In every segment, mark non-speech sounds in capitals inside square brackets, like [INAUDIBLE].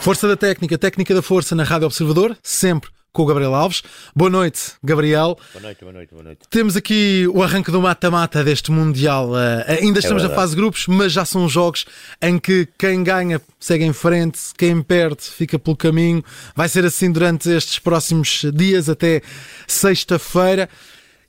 Força da técnica, técnica da força na Rádio Observador, sempre com o Gabriel Alves. Boa noite, Gabriel. Boa noite, boa noite, boa noite. Temos aqui o arranque do mata-mata deste Mundial. Uh, ainda estamos é na fase de grupos, mas já são jogos em que quem ganha segue em frente, quem perde fica pelo caminho. Vai ser assim durante estes próximos dias, até sexta-feira.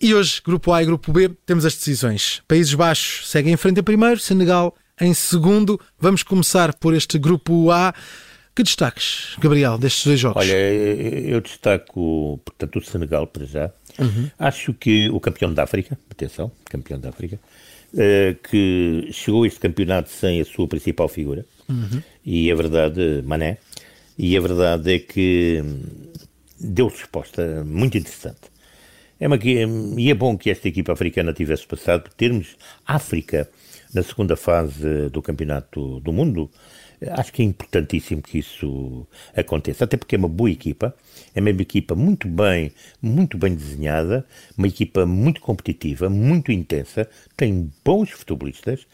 E hoje, grupo A e grupo B, temos as decisões. Países Baixos seguem em frente em primeiro, Senegal em segundo. Vamos começar por este grupo A. Que destaques, Gabriel, destes dois jogos? Olha, eu destaco, portanto, o Senegal para já. Uhum. Acho que o campeão da África, atenção, campeão da África, uh, que chegou a este campeonato sem a sua principal figura, uhum. e a verdade, Mané, e a verdade é que deu resposta muito interessante. É uma, e é bom que esta equipa africana tivesse passado, termos África na segunda fase do Campeonato do Mundo, Acho que é importantíssimo que isso aconteça, até porque é uma boa equipa, é uma equipa muito bem, muito bem desenhada, uma equipa muito competitiva, muito intensa, tem bons futebolistas,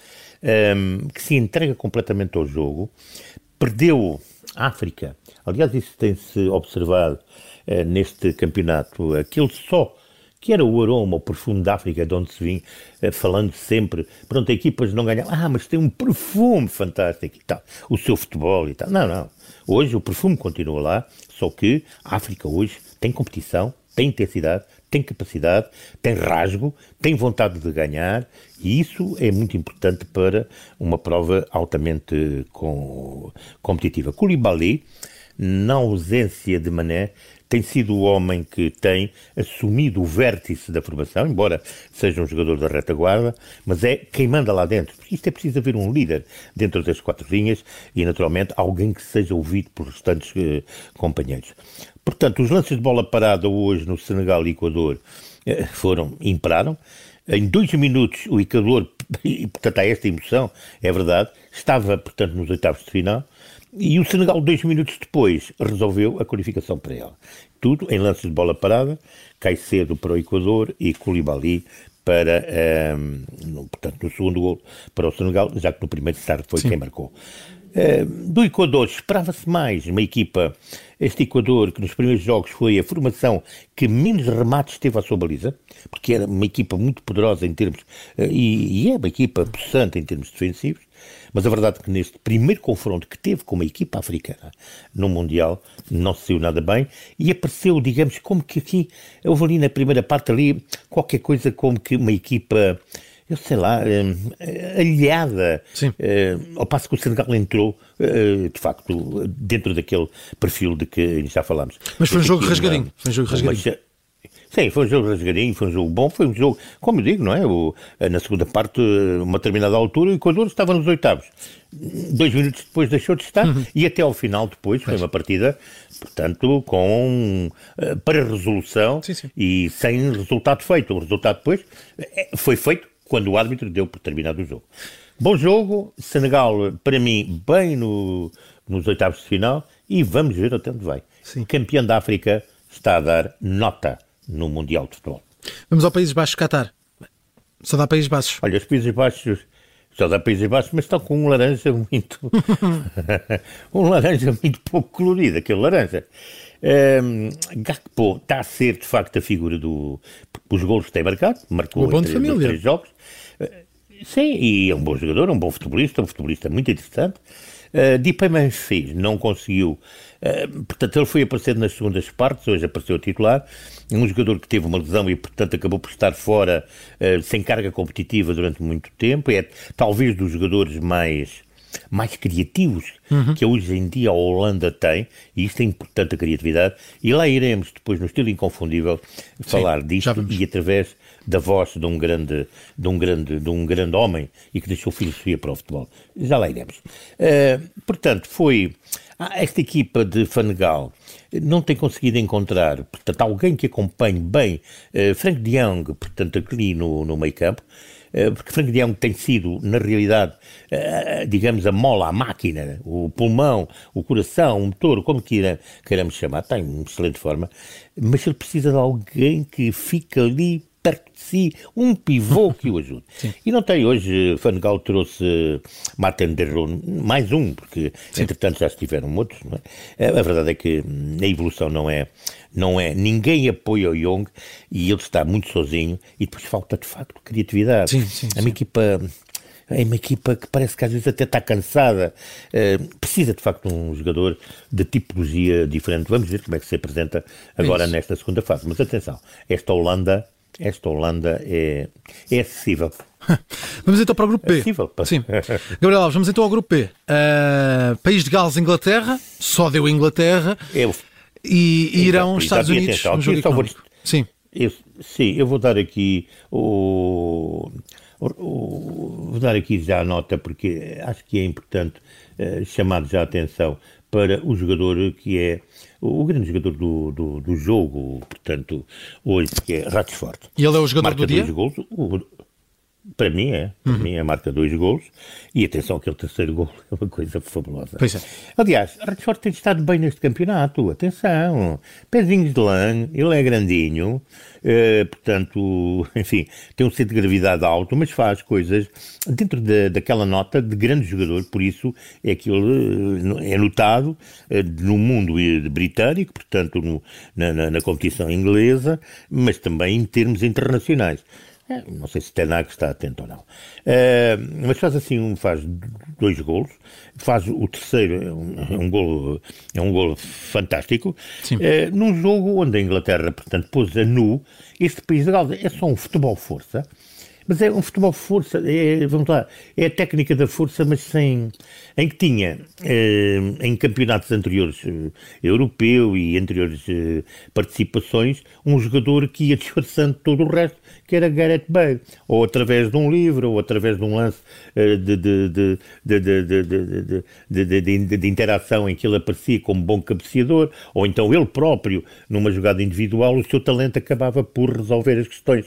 um, que se entrega completamente ao jogo. Perdeu a África, aliás, isso tem-se observado uh, neste campeonato, aquele só que era o aroma, o perfume da África, de onde se vinha, eh, falando sempre, pronto, equipas não ganham, ah, mas tem um perfume fantástico e tal, o seu futebol e tal. Não, não. Hoje o perfume continua lá, só que a África hoje tem competição, tem intensidade, tem capacidade, tem rasgo, tem vontade de ganhar e isso é muito importante para uma prova altamente com, competitiva. Koulibaly, na ausência de Mané, tem sido o homem que tem assumido o vértice da formação, embora seja um jogador da retaguarda, mas é quem manda lá dentro. Porque isto é preciso haver um líder dentro das quatro linhas e, naturalmente, alguém que seja ouvido por restantes eh, companheiros. Portanto, os lances de bola parada hoje no Senegal e Equador eh, foram, imperaram. Em dois minutos, o Equador, [LAUGHS] e portanto há esta emoção, é verdade, estava, portanto, nos oitavos de final, e o Senegal, dois minutos depois, resolveu a qualificação para ela. Tudo em lances de bola parada, cai cedo para o Equador e Koulibaly para, um, ehm, no, portanto, no segundo gol para o Senegal, já que no primeiro tarde foi Sim. quem marcou. Uh, do Equador esperava-se mais uma equipa, este Equador que nos primeiros jogos foi a formação que menos remates teve à sua baliza, porque era uma equipa muito poderosa em termos, uh, e, e, é uma equipa possante em termos defensivos, mas a verdade é que neste primeiro confronto que teve com uma equipa africana no Mundial, não se saiu nada bem e apareceu, digamos, como que aqui, houve ali na primeira parte ali qualquer coisa como que uma equipa eu sei lá, uh, aliada, uh, ao passo que o Senegal entrou, uh, de facto, dentro daquele perfil de que já falámos. Mas foi um jogo rasgadinho, foi um jogo rasgadinho. Sim, foi um jogo rasgadinho, foi um jogo bom, foi um jogo, como eu digo, não é? O, na segunda parte, uma determinada altura, o Equador estava nos oitavos. Dois minutos depois deixou de estar uhum. e até ao final depois foi uma partida, portanto, com uh, para resolução sim, sim. e sem resultado feito. O resultado depois eh, foi feito quando o árbitro deu por terminado o jogo. Bom jogo, Senegal, para mim, bem no, nos oitavos de final e vamos ver até onde vai. Sim. Campeão da África está a dar nota no Mundial de Futebol. Vamos ao Países Baixos, Qatar. Só dá Países Baixos. Olha, os Países Baixos só dá Países Baixos, mas estão com um laranja muito. [LAUGHS] um laranja muito pouco colorido, aquele laranja. Um, Gakpo está a ser, de facto, a figura do. Os golos que tem marcado, marcou em três, três jogos. Uh, sim, e é um bom jogador, um bom futebolista, um futebolista muito interessante. Uh, Dipe Memphis não conseguiu, uh, portanto, ele foi aparecendo nas segundas partes, hoje apareceu titular. Um jogador que teve uma lesão e, portanto, acabou por estar fora, uh, sem carga competitiva durante muito tempo. É talvez dos jogadores mais mais criativos uhum. que hoje em dia a Holanda tem, e isto é importante a criatividade, e lá iremos depois, no estilo inconfundível, falar Sim, disto e através da voz de um grande, de um grande, de um grande homem e que deixou filosofia para o futebol. Já lá iremos. Uh, portanto, foi esta equipa de Fanegal não tem conseguido encontrar, portanto, alguém que acompanhe bem uh, Frank de portanto, aqui no, no meio campo, eh, porque Frank de tem sido, na realidade, eh, digamos, a mola, a máquina, o pulmão, o coração, o motor, como queiramos chamar, está em excelente forma, mas ele precisa de alguém que fique ali perto de si um pivô que o ajude. [LAUGHS] Sim. E não tem hoje, Fangal trouxe Martin Derron, mais um, porque Sim. entretanto já estiveram outros. É? A verdade é que a evolução não é, não é, ninguém apoia o Young e ele está muito sozinho e depois falta de facto criatividade. Sim, sim, a minha equipa é uma equipa que parece que às vezes até está cansada. Uh, precisa de facto de um jogador de tipologia diferente. Vamos ver como é que se apresenta agora Isso. nesta segunda fase. Mas atenção, esta Holanda, esta Holanda é, é acessível. [LAUGHS] Vamos então para o grupo P. Acessível. Sim. Gabriel Alves, vamos então ao grupo P. Uh, País de Gales, Inglaterra, só deu Inglaterra. Eu, e, e irão Estados Unidos. Atenção, vou, sim. Eu, sim, eu vou dar aqui o Vou dar aqui já a nota, porque acho que é importante uh, chamar já a atenção para o jogador que é o grande jogador do, do, do jogo, portanto, hoje, que é Ratchford. E ele é o jogador do dia? Gols, o, para mim é, para uhum. mim é marca dois golos e atenção aquele terceiro [LAUGHS] gol é uma coisa fabulosa. Pois é. Aliás, Rashford tem estado bem neste campeonato, atenção, pezinhos de lã, ele é grandinho, eh, portanto, [LAUGHS] enfim, tem um centro de gravidade alto, mas faz coisas dentro de, daquela nota de grande jogador, por isso é que ele eh, é notado eh, no mundo britânico, portanto no, na, na, na competição inglesa, mas também em termos internacionais. Não sei se Tenag está atento ou não. É, mas faz assim, um, faz dois golos, faz o terceiro, é um, é um golo, é um golo fantástico, é, num jogo onde a Inglaterra, portanto, pôs a nu, este país de Gales é só um futebol força, mas é um futebol força, é, vamos lá, é a técnica da força, mas sem. em que tinha, eh, em campeonatos anteriores, eh, europeu e anteriores eh, participações, um jogador que ia disfarçando todo o resto, que era Gareth Bale, ou através de um livro, ou através de um lance de, interação em que ele aparecia como bom cabeceador, ou então ele próprio, numa jogada individual, o seu talento acabava por resolver as questões.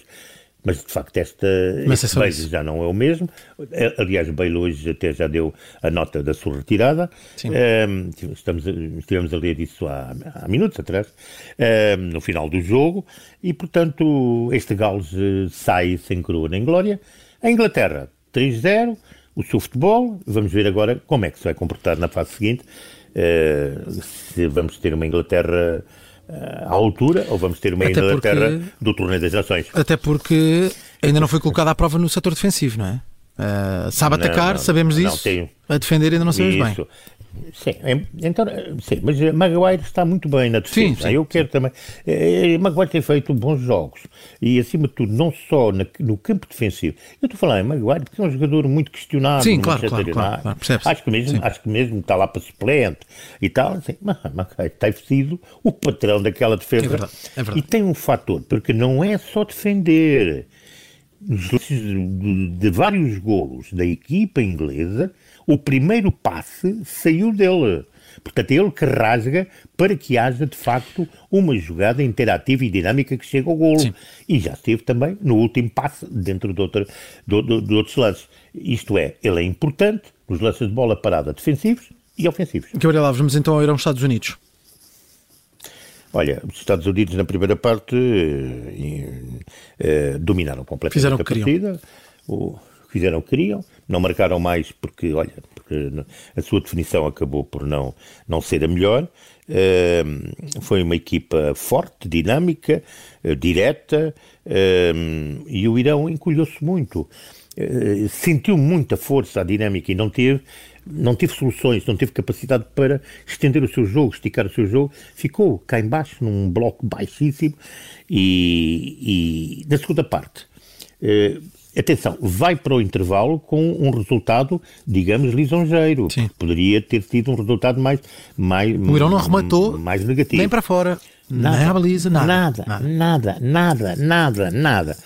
Mas de facto esta, Mas este é Bale já não é o mesmo. É, aliás, Bale hoje até já deu a nota da sua retirada. Um, ehm, estamos, estivemos a ler isso há, há minutos atrás, um, ehm, no final do jogo, e portanto este Gales eh, sai sem coroa nem glória. A Inglaterra, 3-0, o seu futebol, vamos ver agora como é que se vai comportar na fase seguinte, uh, se vamos ter uma Inglaterra à altura ou vamos ter uma Até Inglaterra porque... do Torneio das Nações? Até porque ainda não foi colocada à prova no setor defensivo, não é? Uh, sabe atacar, não, sabemos não, isso. Não, a defender ainda não sabemos isso. bem. Sim, então, sim, mas Maguire está muito bem na defesa. Sim, sim, Eu quero sim. também. Eh, Maguire tem feito bons jogos e, acima de tudo, não só no campo defensivo. Eu estou a falar em Maguire porque é um jogador muito questionado. Sim, claro, claro, claro, claro acho, que mesmo, acho que mesmo está lá para suplente e tal. Assim, mas Maguire tem sido o patrão daquela defesa. É verdade, é verdade. E tem um fator, porque não é só defender. De, de vários golos da equipa inglesa, o primeiro passe saiu dele. Portanto, é ele que rasga para que haja, de facto, uma jogada interativa e dinâmica que chegue ao golo. Sim. E já esteve também no último passe dentro de, outra, de, de, de, outros lances. Isto é, ele é importante nos lances de bola parada defensivos e ofensivos. Gabriel Alves, vamos então ir aos Estados Unidos. Olha, os Estados Unidos na primeira parte eh, eh, dominaram completamente Fizeram a partida. O, fizeram o que queriam, não marcaram mais porque, olha, porque a sua definição acabou por não, não ser a melhor. Uh, foi uma equipa forte, dinâmica, uh, direta, uh, e o Irão encolheu-se muito. Eh, sentiu muita força a dinâmica e não teve, não teve soluções, não teve capacidade para estender o seu jogo, esticar o seu jogo, ficou cá embaixo num bloco baixíssimo e, e na segunda parte eh, Atenção, vai para o intervalo com um resultado, digamos, lisonjeiro. Sim. Poderia ter tido um resultado mais, mais. O Irão não arrematou mais negativo. Nem para fora. Nada, nem a baliza, nada. Nada, nada, nada, nada, nada.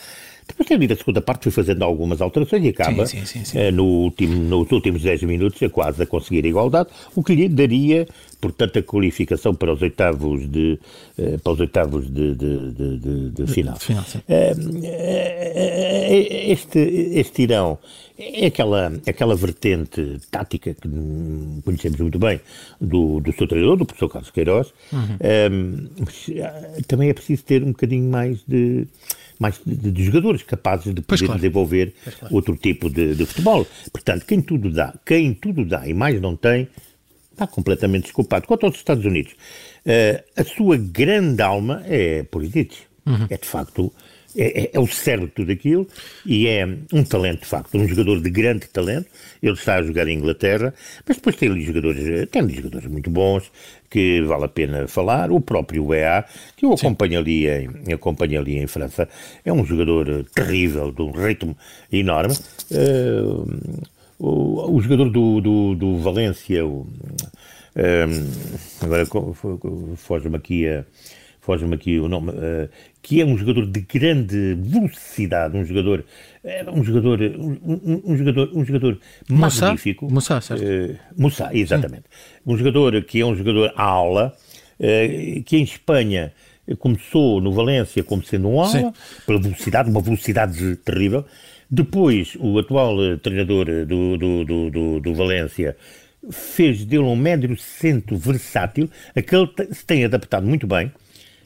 Depois tem havido a segunda parte, foi fazendo algumas alterações e acaba sim, sim, sim, eh, no último, nos últimos 10 minutos a quase a conseguir a igualdade, o que lhe daria, portanto, a qualificação para os oitavos de, eh, para os oitavos de, de, de, de final. final eh, este, este Irão é aquela, aquela vertente tática que conhecemos muito bem do, do seu treinador, do professor Carlos Queiroz, uhum. um, mas também é preciso ter um bocadinho mais de mais de, de jogadores capazes de poder claro. desenvolver claro. outro tipo de, de, futebol. Portanto, quem tudo dá, quem tudo dá e mais não tem, está completamente desculpado. Quanto aos Estados Unidos, uh, a sua grande alma é Pulisic. Uhum. É de facto é, é, é, o cérebro de tudo aquilo e é um talento, de facto, um jogador de grande talento. Ele está a jogar em Inglaterra, mas depois tem ali jogadores, tem ali jogadores muito bons que vale a pena falar. O próprio EA, que eu acompanho ali, em, acompanho ali em França, é um jogador terrível, de um ritmo enorme. Uh, o, o, jogador do, do, do Valência, o, uh, agora foge-me aqui a foge-me aqui o nome, uh, que é um jogador de grande velocidade, um jogador, uh, um jogador, um, um, jogador, um jogador Moussa? magnífico. Moussa, certo? Uh, Moussa, exatamente. Sim. Um jogador que é um jogador ala, que em Espanha começou no Valência como sendo um ala, Sim. pela velocidade, uma velocidade terrível. Depois, o atual treinador do, do, do, do, do Valência fez dele um médio centro versátil, aquele se tem adaptado muito bem.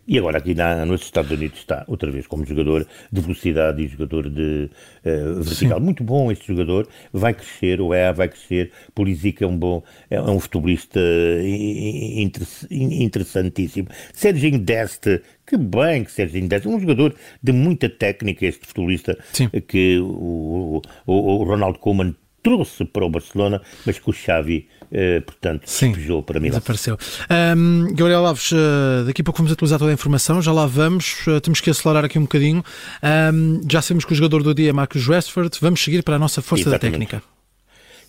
E agora aqui na, nos Estados Unidos está outra vez como jogador de velocidade e jogador de uh, vertical. Sim. Muito bom este jogador, vai crescer, o EA vai crescer, Pulisic é um bom, é um futebolista interessantíssimo. Serginho Deste, que bem que Serginho Deste, um jogador de muita técnica, este futebolista Sim. que o, o, o Ronald Koeman trouxe para o Barcelona, mas que o Xavi Uh, portanto, Sim, despejou para mim. Desapareceu. Um, Gabriel Alves, uh, daqui a pouco vamos atualizar toda a informação, já lá vamos, uh, temos que acelerar aqui um bocadinho. Um, já sabemos que o jogador do dia é Marcus Rashford, vamos seguir para a nossa força Exatamente. da técnica.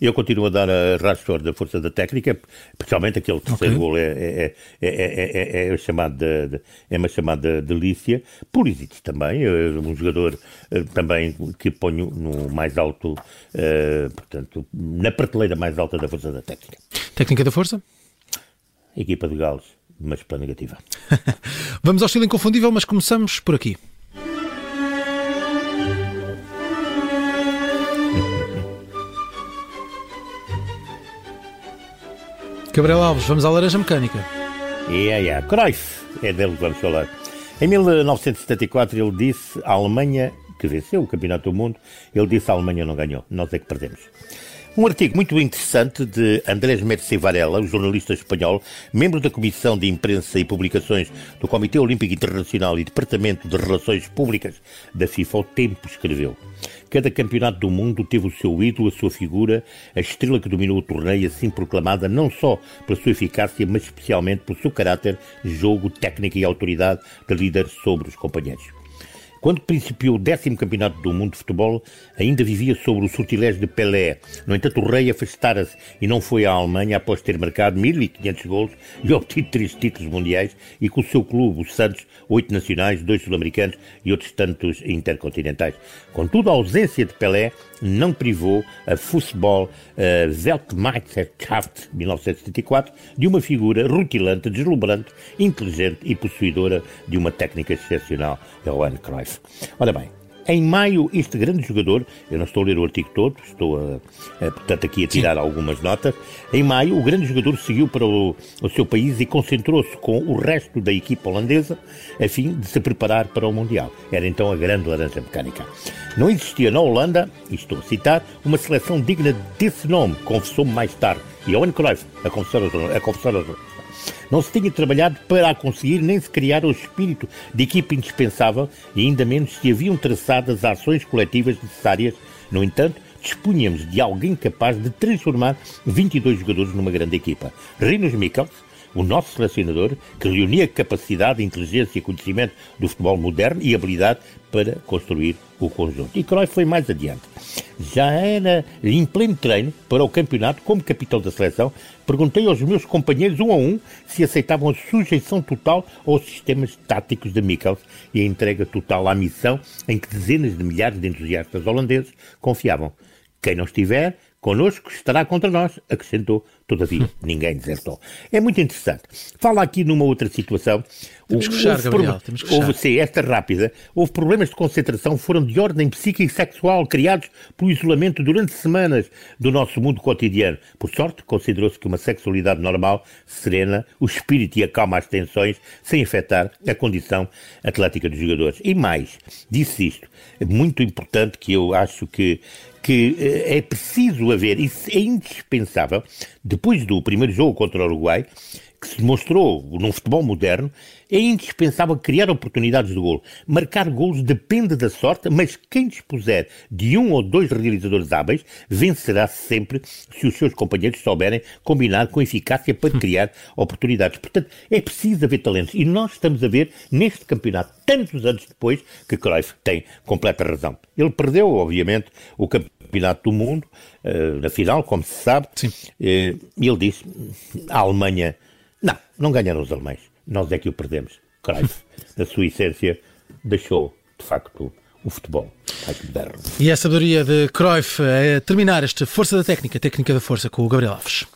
Eu continuo a dar a Rashford da força da técnica, especialmente aquele terceiro okay. gol é, é, é, é, chamado de, é uma chamada delícia. Pulisic também, um jogador também que ponho no mais alto, portanto, na prateleira mais alta da força da técnica. Técnica da força? Equipa de Gales, mas pela negativa. [LAUGHS] Vamos ao estilo inconfundível, mas começamos por aqui. Gabriel Alves, vamos à laranja mecânica. Yeah, yeah. Cruyff, é dele que vamos falar. Em 1974 ele disse à Alemanha, que venceu o Campeonato do Mundo, ele disse a Alemanha não ganhou, nós é que perdemos. Um artigo muito interessante de Andrés Mercê Varela, o jornalista espanhol, membro da Comissão de Imprensa e Publicações do Comitê Olímpico Internacional e Departamento de Relações Públicas da FIFA, o Tempo escreveu. Cada campeonato do mundo teve o seu ídolo, a sua figura, a estrela que dominou o torneio, assim proclamada não só pela sua eficácia, mas especialmente pelo seu caráter, jogo, técnica e autoridade de líder sobre os companheiros. Quando principiou o décimo campeonato do mundo de futebol, ainda vivia sobre o sortilégio de Pelé. No entanto, o rei afastara-se e não foi à Alemanha após ter marcado 1.500 gols e [LAUGHS] obtido três títulos mundiais e com o seu clube, o Santos, oito nacionais, dois sul-americanos e outros tantos intercontinentais. Contudo, a ausência de Pelé não privou a Fußball uh, Weltmeisterschaft 1974 de uma figura rutilante, deslumbrante, inteligente e possuidora de uma técnica excepcional, Johan Cruyff. Ora bem, em maio, este grande jogador, eu não estou a ler o artigo todo, estou, a, a, portanto, aqui a tirar Sim. algumas notas. Em maio, o grande jogador seguiu para o, o seu país e concentrou-se com o resto da equipa holandesa a fim de se preparar para o Mundial. Era então a grande laranja mecânica. Não existia na Holanda, e estou a citar, uma seleção digna desse nome, confessou-me mais tarde. E Johan Cruyff a confessar a confessar não se tinha trabalhado para a conseguir, nem se criar o espírito de equipa indispensável e ainda menos se haviam traçadas ações coletivas necessárias. No entanto, dispunhamos de alguém capaz de transformar 22 jogadores numa grande equipa. Rinos Mikkels, o nosso selecionador, que reunia capacidade, inteligência e conhecimento do futebol moderno e habilidade para construir o conjunto. E Cruyff foi mais adiante. Já era em pleno treino para o campeonato, como capitão da seleção, perguntei aos meus companheiros um a um se aceitavam a sujeição total aos sistemas táticos de Mikkels e a entrega total à missão em que dezenas de milhares de entusiastas holandeses confiavam. Quem não estiver connosco estará contra nós, acrescentou Todavia, [LAUGHS] ninguém desertou. É muito interessante. Fala aqui numa outra situação. Temos que fechar, Gabriel, temos que houve, sim, esta rápida. Houve problemas de concentração, foram de ordem psíquica e sexual, criados pelo isolamento durante semanas do nosso mundo cotidiano. Por sorte, considerou-se que uma sexualidade normal serena o espírito e acalma as tensões, sem afetar a condição atlética dos jogadores. E mais, disse isto, é muito importante que eu acho que, que eh, é preciso haver, isso é indispensável, depois do primeiro jogo contra o Uruguai, que se demonstrou num futebol moderno, é indispensável criar oportunidades de golo. Marcar golos depende da sorte, mas quem dispuser de um ou dois realizadores hábeis vencerá sempre se os seus companheiros souberem combinar com eficácia para [LAUGHS] criar oportunidades. Portanto, é preciso haver talentos. E nós estamos a ver neste campeonato, tantos anos depois, que Cruyff tem completa razão. Ele perdeu, obviamente, o campeonato do mundo, uh, na final, como se sabe, Sim. Uh, e ele disse: a Alemanha não, não ganharam os alemães. Nós é que o perdemos. Cruyff, [LAUGHS] na sua essência, deixou, de facto, o futebol. E a sabedoria de Cruyff é terminar esta Força da Técnica, Técnica da Força, com o Gabriel Alves.